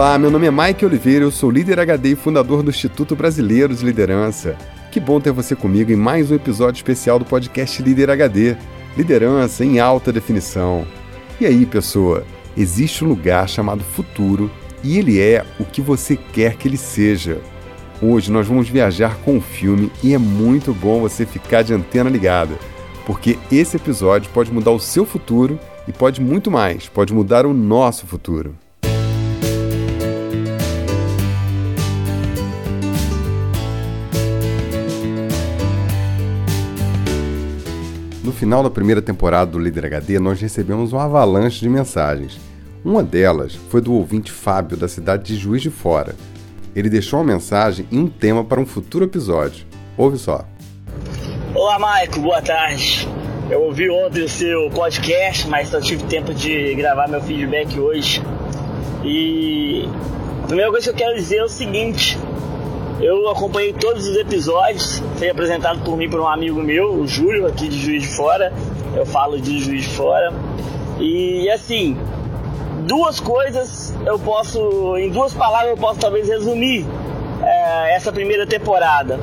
Olá, meu nome é Mike Oliveira, eu sou líder HD e fundador do Instituto Brasileiro de Liderança. Que bom ter você comigo em mais um episódio especial do podcast Líder HD Liderança em alta definição. E aí, pessoa? Existe um lugar chamado futuro e ele é o que você quer que ele seja. Hoje nós vamos viajar com o filme e é muito bom você ficar de antena ligada, porque esse episódio pode mudar o seu futuro e pode muito mais, pode mudar o nosso futuro. No final da primeira temporada do Líder HD, nós recebemos uma avalanche de mensagens. Uma delas foi do ouvinte Fábio, da cidade de Juiz de Fora. Ele deixou uma mensagem e um tema para um futuro episódio. Ouve só. Olá, Maico, boa tarde. Eu ouvi ontem o seu podcast, mas só tive tempo de gravar meu feedback hoje. E a primeira coisa que eu quero dizer é o seguinte: eu acompanhei todos os episódios, foi apresentado por mim por um amigo meu, o Júlio, aqui de Juiz de Fora. Eu falo de Juiz de Fora. E assim, duas coisas eu posso, em duas palavras eu posso talvez resumir é, essa primeira temporada: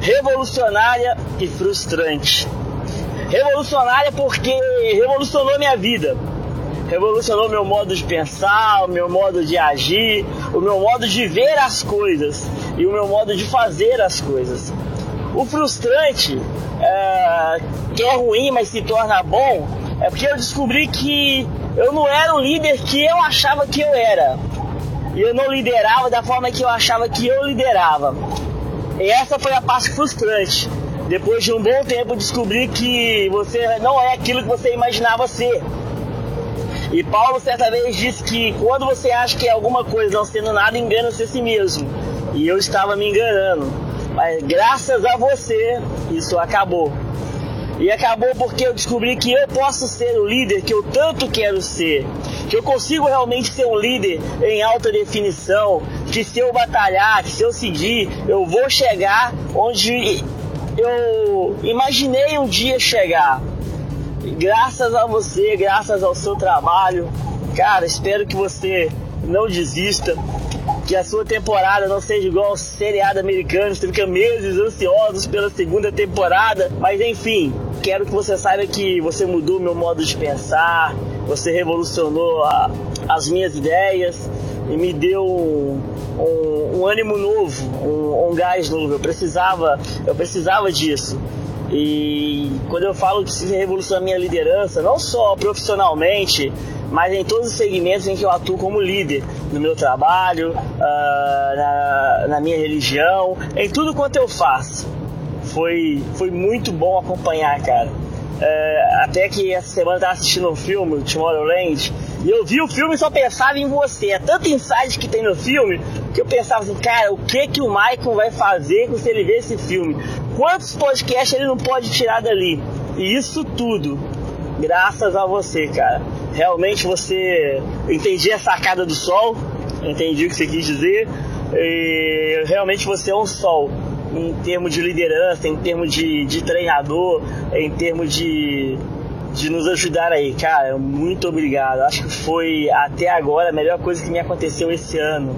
revolucionária e frustrante. Revolucionária porque revolucionou minha vida revolucionou meu modo de pensar, o meu modo de agir, o meu modo de ver as coisas e o meu modo de fazer as coisas. O frustrante, é, que é ruim, mas se torna bom, é porque eu descobri que eu não era o líder que eu achava que eu era. E eu não liderava da forma que eu achava que eu liderava. E essa foi a parte frustrante. Depois de um bom tempo descobri que você não é aquilo que você imaginava ser. E Paulo certa vez disse que quando você acha que é alguma coisa não sendo nada, engana-se a si mesmo. E eu estava me enganando. Mas graças a você, isso acabou. E acabou porque eu descobri que eu posso ser o líder que eu tanto quero ser. Que eu consigo realmente ser um líder em alta definição. Que se eu batalhar, que se eu seguir, eu vou chegar onde eu imaginei um dia chegar graças a você, graças ao seu trabalho, cara, espero que você não desista, que a sua temporada não seja igual ao seriado americano, você fica meses ansiosos pela segunda temporada, mas enfim, quero que você saiba que você mudou meu modo de pensar, você revolucionou a, as minhas ideias e me deu um, um, um ânimo novo, um, um gás novo. Eu precisava, eu precisava disso. E quando eu falo que se revolucionar a minha liderança, não só profissionalmente, mas em todos os segmentos em que eu atuo como líder, no meu trabalho, uh, na, na, minha religião, em tudo quanto eu faço. Foi, foi muito bom acompanhar, cara. Uh, até que essa semana eu tava assistindo um filme, Tomorrowland, e eu vi o filme e só pensava em você. É tanto insight que tem no filme que eu pensava assim, cara, o que que o Michael vai fazer se ele ver esse filme? Quantos podcasts ele não pode tirar dali? E isso tudo, graças a você, cara. Realmente você entendi a sacada do sol, entendi o que você quis dizer. E realmente você é um sol em termos de liderança, em termos de, de treinador, em termos de de nos ajudar aí, cara. Muito obrigado. Acho que foi até agora a melhor coisa que me aconteceu esse ano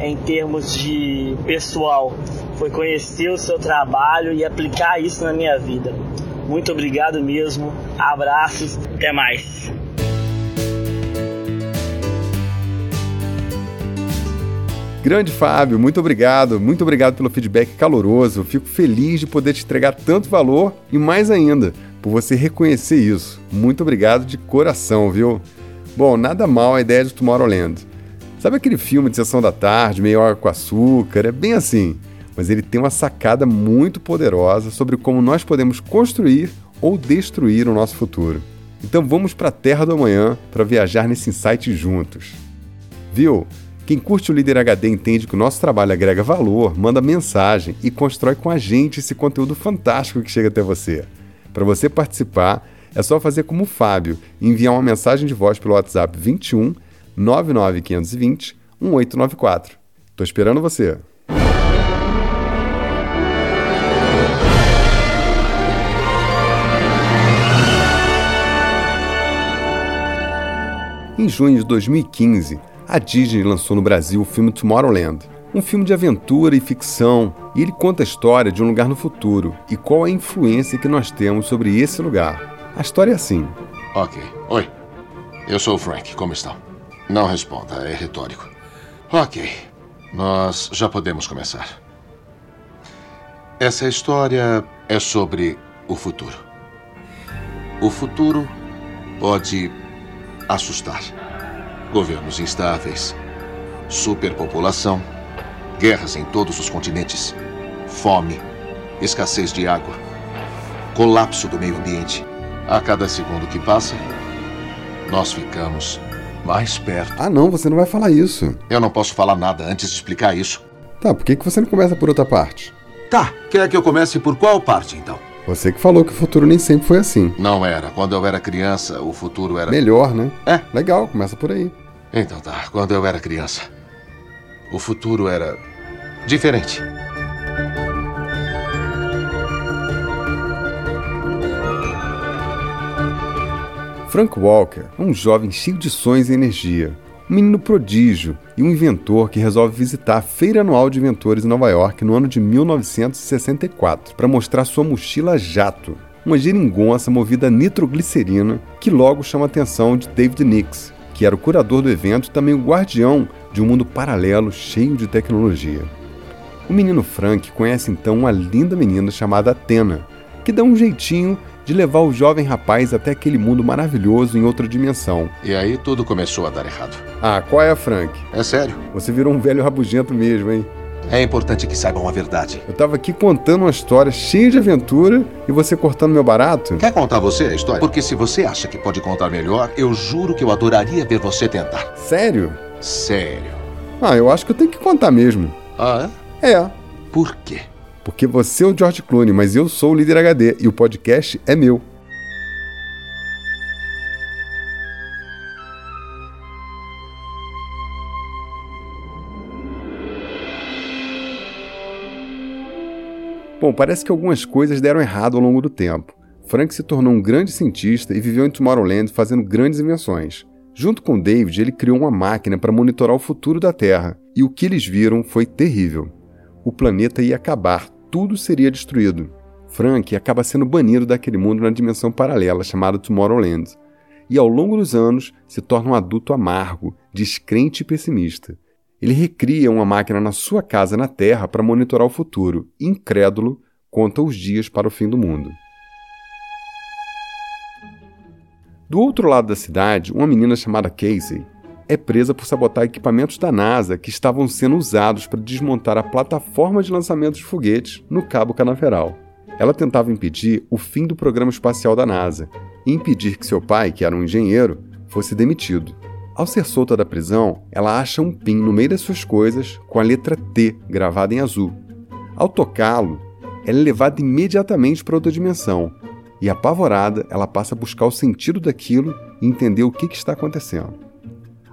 em termos de pessoal. Foi conhecer o seu trabalho e aplicar isso na minha vida. Muito obrigado mesmo. Abraços. Até mais. Grande Fábio, muito obrigado, muito obrigado pelo feedback caloroso. Fico feliz de poder te entregar tanto valor e mais ainda, por você reconhecer isso. Muito obrigado de coração, viu? Bom, nada mal a ideia de Tomorrowland. Sabe aquele filme de sessão da tarde, meio água com açúcar? É bem assim. Mas ele tem uma sacada muito poderosa sobre como nós podemos construir ou destruir o nosso futuro. Então vamos para a Terra do Amanhã para viajar nesse insight juntos. Viu? Quem curte o Líder HD entende que o nosso trabalho agrega valor, manda mensagem e constrói com a gente esse conteúdo fantástico que chega até você. Para você participar, é só fazer como o Fábio e enviar uma mensagem de voz pelo WhatsApp 21 99520 1894. Tô esperando você. Em junho de 2015, A Disney lançou no Brasil o filme Tomorrowland, um filme de aventura e ficção, e ele conta a história de um lugar no futuro e qual a influência que nós temos sobre esse lugar. A história é assim. Ok. Oi. Eu sou o Frank. Como estão? Não responda, é retórico. Ok. Nós já podemos começar. Essa história é sobre o futuro. O futuro pode assustar. Governos instáveis, superpopulação, guerras em todos os continentes, fome, escassez de água, colapso do meio ambiente. A cada segundo que passa, nós ficamos mais perto. Ah, não, você não vai falar isso. Eu não posso falar nada antes de explicar isso. Tá, por que, que você não começa por outra parte? Tá, quer que eu comece por qual parte então? Você que falou que o futuro nem sempre foi assim. Não era. Quando eu era criança, o futuro era. Melhor, né? É. Legal, começa por aí. Então tá. Quando eu era criança, o futuro era diferente. Frank Walker é um jovem cheio de sonhos e energia, um menino prodígio e um inventor que resolve visitar a Feira Anual de Inventores em Nova York no ano de 1964 para mostrar sua mochila jato, uma geringonça movida a nitroglicerina que logo chama a atenção de David Nix, que era o curador do evento e também o guardião de um mundo paralelo cheio de tecnologia. O menino Frank conhece então uma linda menina chamada Athena, que dá um jeitinho de levar o jovem rapaz até aquele mundo maravilhoso em outra dimensão. E aí tudo começou a dar errado. Ah, qual é, Frank? É sério. Você virou um velho rabugento mesmo, hein? É importante que saibam a verdade. Eu tava aqui contando uma história cheia de aventura e você cortando meu barato? Quer contar você a história? Porque se você acha que pode contar melhor, eu juro que eu adoraria ver você tentar. Sério? Sério. Ah, eu acho que eu tenho que contar mesmo. Ah, é? É. Por quê? Porque você é o George Clooney, mas eu sou o líder HD e o podcast é meu. Bom, parece que algumas coisas deram errado ao longo do tempo. Frank se tornou um grande cientista e viveu em Tomorrowland fazendo grandes invenções. Junto com David, ele criou uma máquina para monitorar o futuro da Terra, e o que eles viram foi terrível. O planeta ia acabar, tudo seria destruído. Frank acaba sendo banido daquele mundo na dimensão paralela chamada Tomorrowland, e ao longo dos anos se torna um adulto amargo, descrente e pessimista. Ele recria uma máquina na sua casa na Terra para monitorar o futuro, incrédulo, conta os dias para o fim do mundo. Do outro lado da cidade, uma menina chamada Casey é presa por sabotar equipamentos da NASA que estavam sendo usados para desmontar a plataforma de lançamento de foguetes no Cabo Canaveral. Ela tentava impedir o fim do programa espacial da NASA e impedir que seu pai, que era um engenheiro, fosse demitido. Ao ser solta da prisão, ela acha um pin no meio das suas coisas com a letra T gravada em azul. Ao tocá-lo, ela é levada imediatamente para outra dimensão e, apavorada, ela passa a buscar o sentido daquilo e entender o que, que está acontecendo.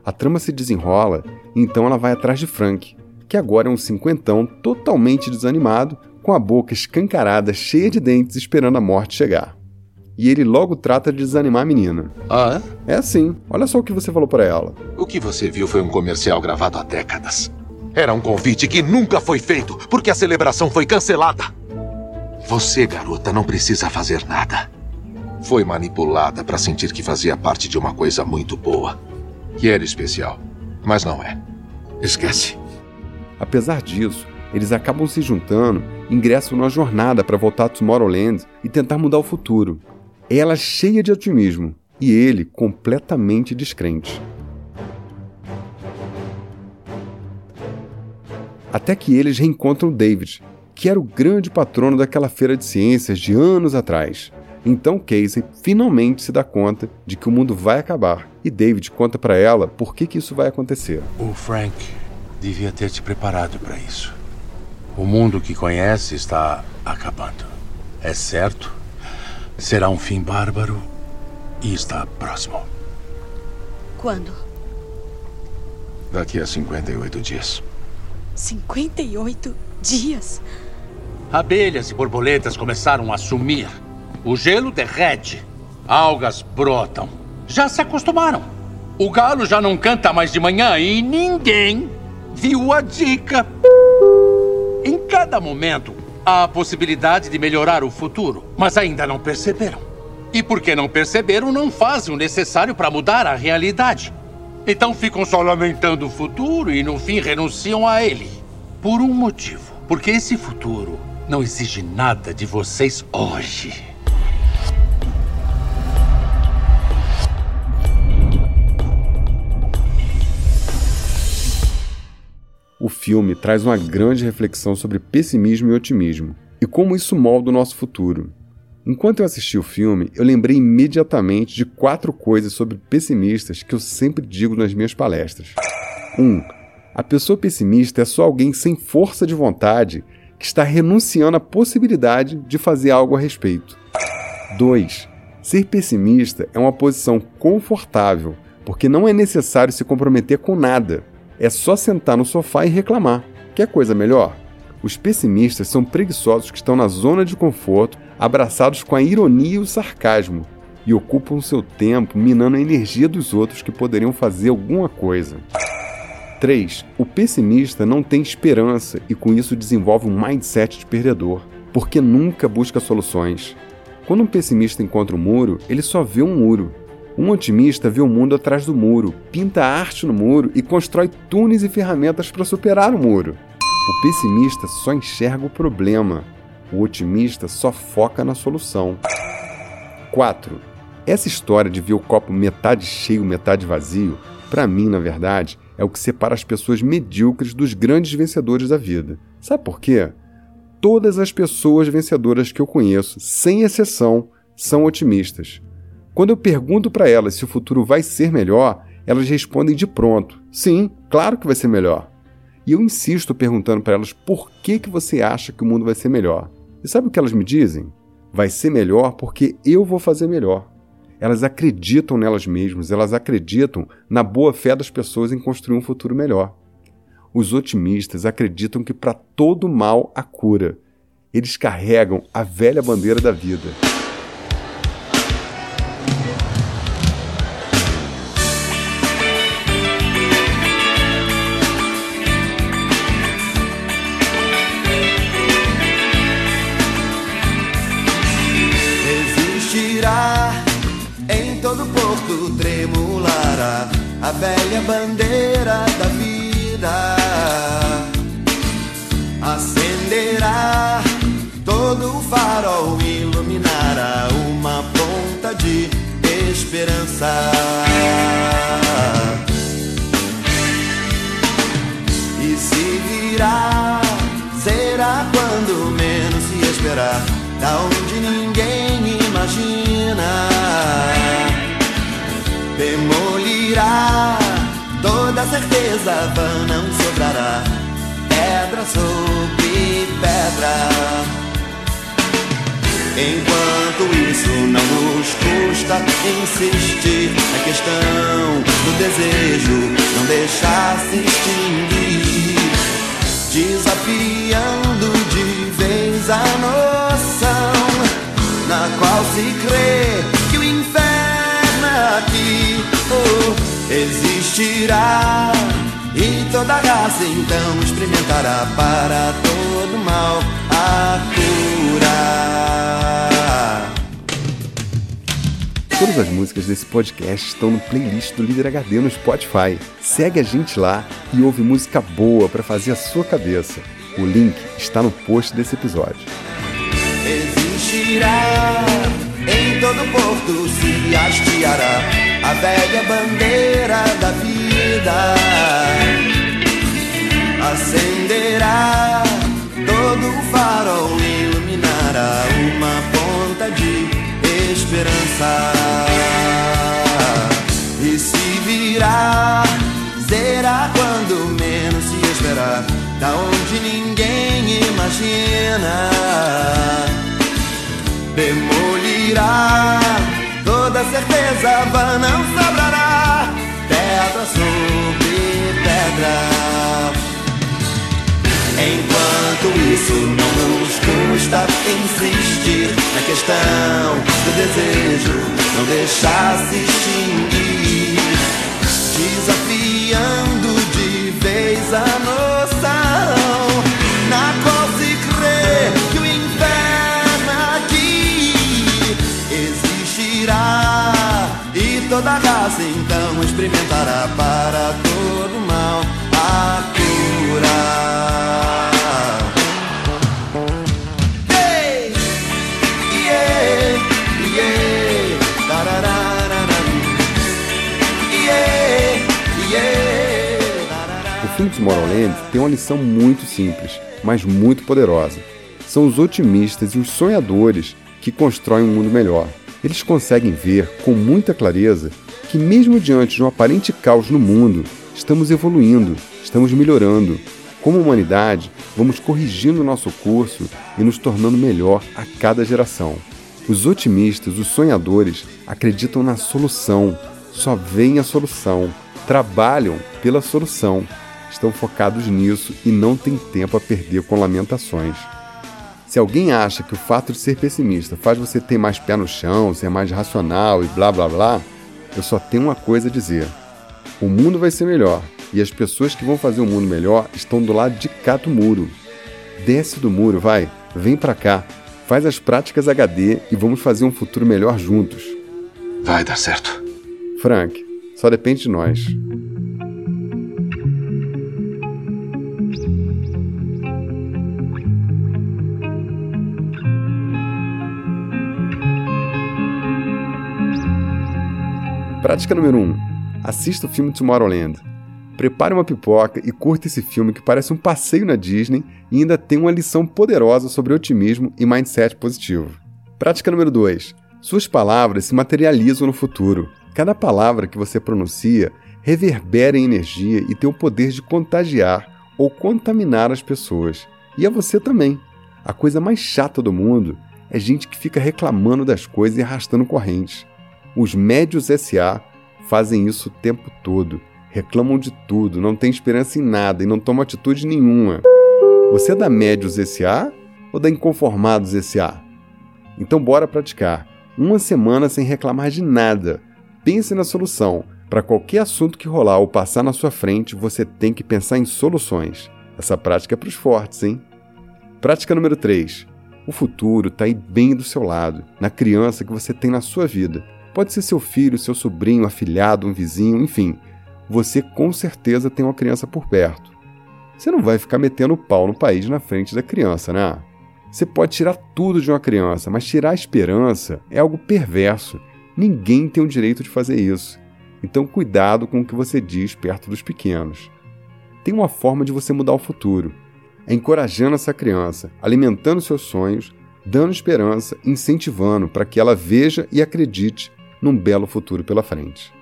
A trama se desenrola e então ela vai atrás de Frank, que agora é um cinquentão totalmente desanimado, com a boca escancarada, cheia de dentes, esperando a morte chegar e ele logo trata de desanimar a menina. Ah, é? É assim. Olha só o que você falou para ela. O que você viu foi um comercial gravado há décadas. Era um convite que nunca foi feito, porque a celebração foi cancelada. Você, garota, não precisa fazer nada. Foi manipulada para sentir que fazia parte de uma coisa muito boa. Que era especial. Mas não é. Esquece. Apesar disso, eles acabam se juntando, ingressam numa jornada para voltar a Tomorrowland e tentar mudar o futuro ela cheia de otimismo e ele completamente descrente. Até que eles reencontram David, que era o grande patrono daquela feira de ciências de anos atrás. Então Casey finalmente se dá conta de que o mundo vai acabar e David conta para ela por que, que isso vai acontecer. O Frank devia ter te preparado para isso. O mundo que conhece está acabando. É certo Será um fim bárbaro e está próximo. Quando? Daqui a 58 dias. 58 dias? Abelhas e borboletas começaram a sumir. O gelo derrete. Algas brotam. Já se acostumaram. O galo já não canta mais de manhã e ninguém viu a dica. Em cada momento, há a possibilidade de melhorar o futuro, mas ainda não perceberam. E porque não perceberam, não fazem o necessário para mudar a realidade. Então ficam só lamentando o futuro e no fim renunciam a ele. Por um motivo. Porque esse futuro não exige nada de vocês hoje. Filme traz uma grande reflexão sobre pessimismo e otimismo e como isso molda o nosso futuro. Enquanto eu assisti o filme, eu lembrei imediatamente de quatro coisas sobre pessimistas que eu sempre digo nas minhas palestras. 1. Um, a pessoa pessimista é só alguém sem força de vontade que está renunciando à possibilidade de fazer algo a respeito. 2. Ser pessimista é uma posição confortável, porque não é necessário se comprometer com nada. É só sentar no sofá e reclamar. Quer coisa melhor? Os pessimistas são preguiçosos que estão na zona de conforto, abraçados com a ironia e o sarcasmo, e ocupam seu tempo minando a energia dos outros que poderiam fazer alguma coisa. 3. O pessimista não tem esperança e com isso desenvolve um mindset de perdedor, porque nunca busca soluções. Quando um pessimista encontra um muro, ele só vê um muro. Um otimista vê o mundo atrás do muro, pinta arte no muro e constrói túneis e ferramentas para superar o muro. O pessimista só enxerga o problema, o otimista só foca na solução. 4. Essa história de ver o copo metade cheio, metade vazio, para mim, na verdade, é o que separa as pessoas medíocres dos grandes vencedores da vida. Sabe por quê? Todas as pessoas vencedoras que eu conheço, sem exceção, são otimistas. Quando eu pergunto para elas se o futuro vai ser melhor, elas respondem de pronto: sim, claro que vai ser melhor. E eu insisto perguntando para elas por que, que você acha que o mundo vai ser melhor. E sabe o que elas me dizem? Vai ser melhor porque eu vou fazer melhor. Elas acreditam nelas mesmas, elas acreditam na boa fé das pessoas em construir um futuro melhor. Os otimistas acreditam que para todo mal há cura. Eles carregam a velha bandeira da vida. A velha bandeira da vida acenderá, todo o farol iluminará uma ponta de esperança. E se virá, Certeza vã não sobrará. Pedra sobre pedra. Enquanto isso não nos custa insistir na questão do desejo, não deixar se extinguir, desafiando de vez a noção na qual se crê que o inferno é aqui oh, existirá. Toda raça então experimentará para todo mal a cura. Todas as músicas desse podcast estão no playlist do Líder HD no Spotify. Segue a gente lá e ouve música boa para fazer a sua cabeça. O link está no post desse episódio. Existirá em todo porto se hasteará a velha bandeira da vida. Acenderá todo o farol, iluminará uma ponta de esperança. E se virá, será quando menos se esperar, da onde ninguém imagina demolirá. Toda certeza vã não sobrará, pedra sobre pedra. Enquanto isso não nos custa insistir na questão do desejo, não deixar se extinguir, desafiando de vez a noção na qual se crê que o inferno aqui existirá e toda raça então experimentará para todo mal a cura. Tem uma lição muito simples, mas muito poderosa. São os otimistas e os sonhadores que constroem um mundo melhor. Eles conseguem ver com muita clareza que, mesmo diante de um aparente caos no mundo, estamos evoluindo, estamos melhorando. Como humanidade, vamos corrigindo nosso curso e nos tornando melhor a cada geração. Os otimistas, os sonhadores, acreditam na solução, só veem a solução, trabalham pela solução, estão focados nisso e não têm tempo a perder com lamentações. Se alguém acha que o fato de ser pessimista faz você ter mais pé no chão, ser mais racional e blá blá blá, eu só tenho uma coisa a dizer: o mundo vai ser melhor e as pessoas que vão fazer o mundo melhor estão do lado de cá do muro. Desce do muro, vai, vem pra cá, faz as práticas HD e vamos fazer um futuro melhor juntos. Vai dar certo. Frank, só depende de nós. Prática número 1. Assista o filme Tomorrowland. Prepare uma pipoca e curta esse filme que parece um passeio na Disney e ainda tem uma lição poderosa sobre otimismo e mindset positivo. Prática número 2. Suas palavras se materializam no futuro. Cada palavra que você pronuncia reverbera em energia e tem o poder de contagiar ou contaminar as pessoas. E a você também. A coisa mais chata do mundo é gente que fica reclamando das coisas e arrastando correntes. Os médios SA fazem isso o tempo todo. Reclamam de tudo, não têm esperança em nada e não tomam atitude nenhuma. Você é da Médios SA ou da Inconformados SA? Então bora praticar. Uma semana sem reclamar de nada. Pense na solução. Para qualquer assunto que rolar ou passar na sua frente, você tem que pensar em soluções. Essa prática é para os fortes, hein? Prática número 3. O futuro está aí bem do seu lado, na criança que você tem na sua vida. Pode ser seu filho, seu sobrinho, afilhado, um vizinho, enfim. Você com certeza tem uma criança por perto. Você não vai ficar metendo o pau no país na frente da criança, né? Você pode tirar tudo de uma criança, mas tirar a esperança é algo perverso. Ninguém tem o direito de fazer isso. Então, cuidado com o que você diz perto dos pequenos. Tem uma forma de você mudar o futuro. É encorajando essa criança, alimentando seus sonhos, dando esperança, incentivando para que ela veja e acredite num belo futuro pela frente.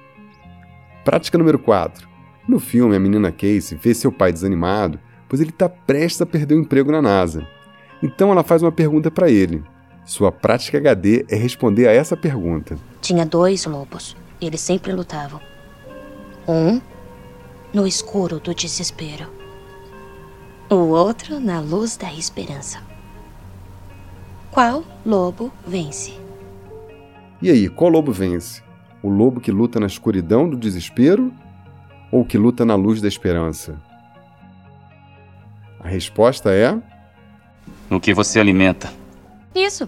Prática número 4. No filme, a menina Casey vê seu pai desanimado, pois ele está prestes a perder o emprego na NASA. Então ela faz uma pergunta para ele. Sua prática HD é responder a essa pergunta. Tinha dois lobos. Eles sempre lutavam. Um no escuro do desespero. O outro na luz da esperança. Qual lobo vence? E aí, qual lobo vence? O lobo que luta na escuridão do desespero ou que luta na luz da esperança? A resposta é: No que você alimenta. Isso.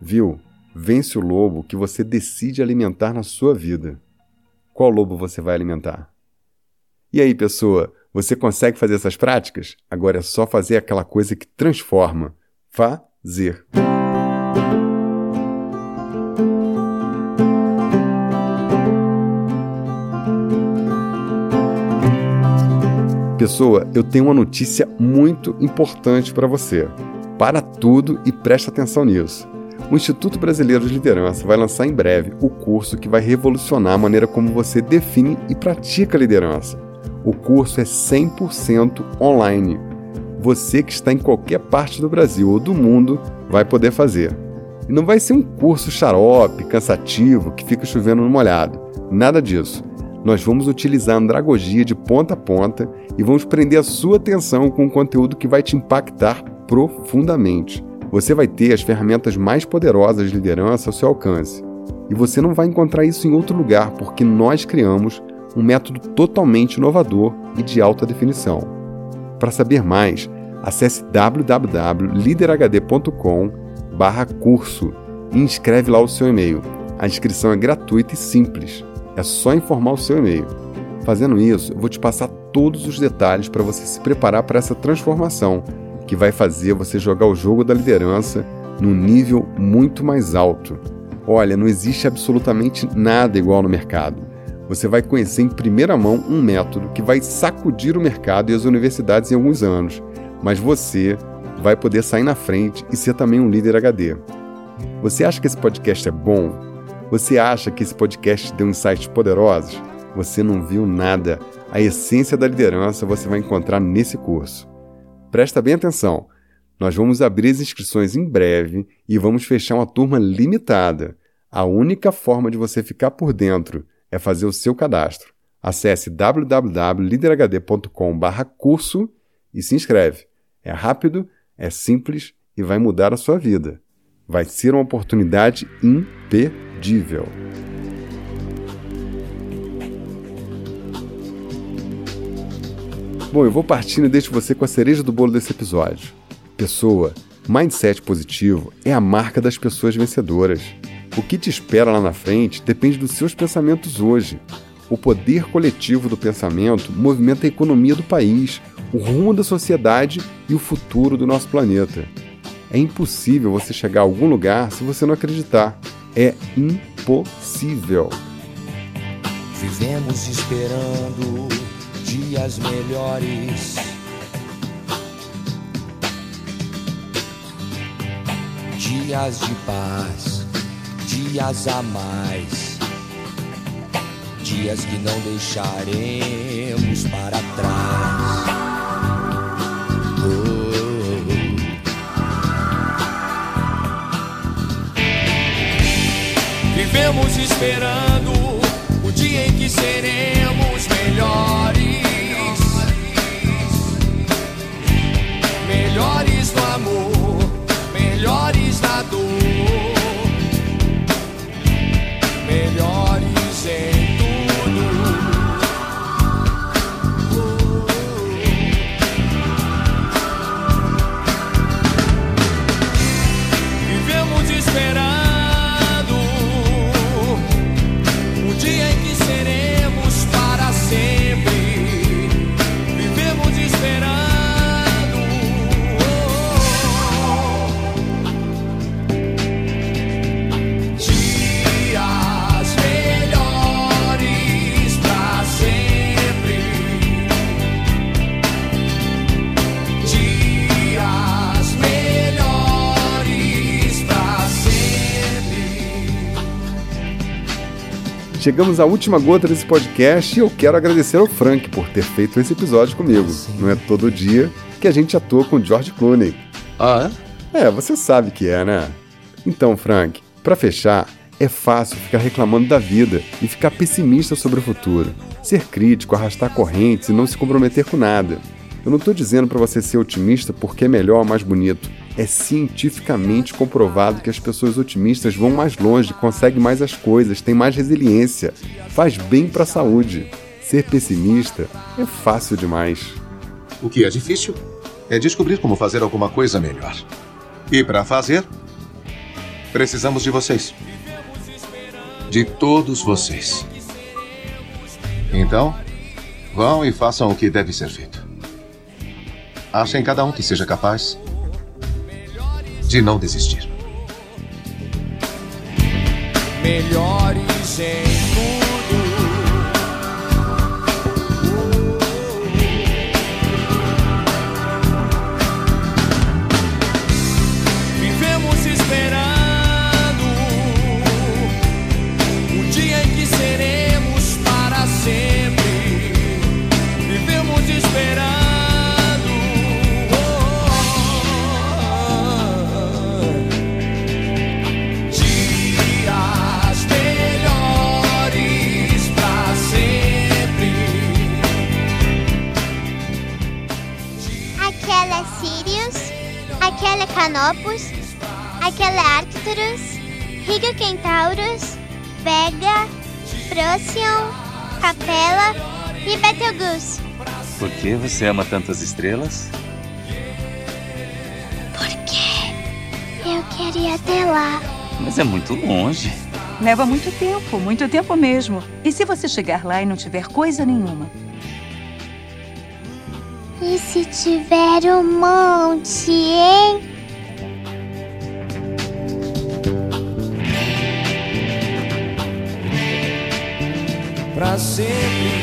Viu? Vence o lobo que você decide alimentar na sua vida. Qual lobo você vai alimentar? E aí, pessoa, você consegue fazer essas práticas? Agora é só fazer aquela coisa que transforma. Fazer. Pessoa, eu tenho uma notícia muito importante para você. Para tudo e preste atenção nisso. O Instituto Brasileiro de Liderança vai lançar em breve o curso que vai revolucionar a maneira como você define e pratica liderança. O curso é 100% online. Você que está em qualquer parte do Brasil ou do mundo vai poder fazer. E não vai ser um curso xarope, cansativo, que fica chovendo no molhado. Nada disso. Nós vamos utilizar a andragogia de ponta a ponta e vamos prender a sua atenção com um conteúdo que vai te impactar profundamente. Você vai ter as ferramentas mais poderosas de liderança ao seu alcance. E você não vai encontrar isso em outro lugar, porque nós criamos um método totalmente inovador e de alta definição. Para saber mais, acesse www.liderhd.com/curso e inscreve lá o seu e-mail. A inscrição é gratuita e simples. É só informar o seu e-mail. Fazendo isso, eu vou te passar todos os detalhes para você se preparar para essa transformação que vai fazer você jogar o jogo da liderança num nível muito mais alto. Olha, não existe absolutamente nada igual no mercado. Você vai conhecer em primeira mão um método que vai sacudir o mercado e as universidades em alguns anos, mas você vai poder sair na frente e ser também um líder HD. Você acha que esse podcast é bom? Você acha que esse podcast deu insights poderosos? Você não viu nada. A essência da liderança você vai encontrar nesse curso. Presta bem atenção. Nós vamos abrir as inscrições em breve e vamos fechar uma turma limitada. A única forma de você ficar por dentro é fazer o seu cadastro. Acesse www.liderhd.com/curso e se inscreve. É rápido, é simples e vai mudar a sua vida. Vai ser uma oportunidade imperdível. Bom, eu vou partindo e deixo você com a cereja do bolo desse episódio. Pessoa, mindset positivo é a marca das pessoas vencedoras. O que te espera lá na frente depende dos seus pensamentos hoje. O poder coletivo do pensamento movimenta a economia do país, o rumo da sociedade e o futuro do nosso planeta. É impossível você chegar a algum lugar se você não acreditar. É impossível. Vivemos esperando dias melhores. Dias de paz, dias a mais. Dias que não deixaremos para trás. Vivemos esperando o dia em que seremos melhores. Melhores no amor, melhores na dor. Melhores em Chegamos à última gota desse podcast e eu quero agradecer ao Frank por ter feito esse episódio comigo. Não é todo dia que a gente atua com George Clooney. Ah, é? É, você sabe que é, né? Então, Frank, para fechar, é fácil ficar reclamando da vida e ficar pessimista sobre o futuro. Ser crítico, arrastar correntes e não se comprometer com nada. Eu não estou dizendo para você ser otimista porque é melhor ou mais bonito. É cientificamente comprovado que as pessoas otimistas vão mais longe, conseguem mais as coisas, têm mais resiliência, faz bem para a saúde. Ser pessimista é fácil demais. O que é difícil é descobrir como fazer alguma coisa melhor. E para fazer, precisamos de vocês. De todos vocês. Então, vão e façam o que deve ser feito. Achem cada um que seja capaz de não desistir. melhores em e Betelgeuse. Por que você ama tantas estrelas? Porque eu queria ir até lá. Mas é muito longe. Leva muito tempo, muito tempo mesmo. E se você chegar lá e não tiver coisa nenhuma? E se tiver um monte, hein? Pra sempre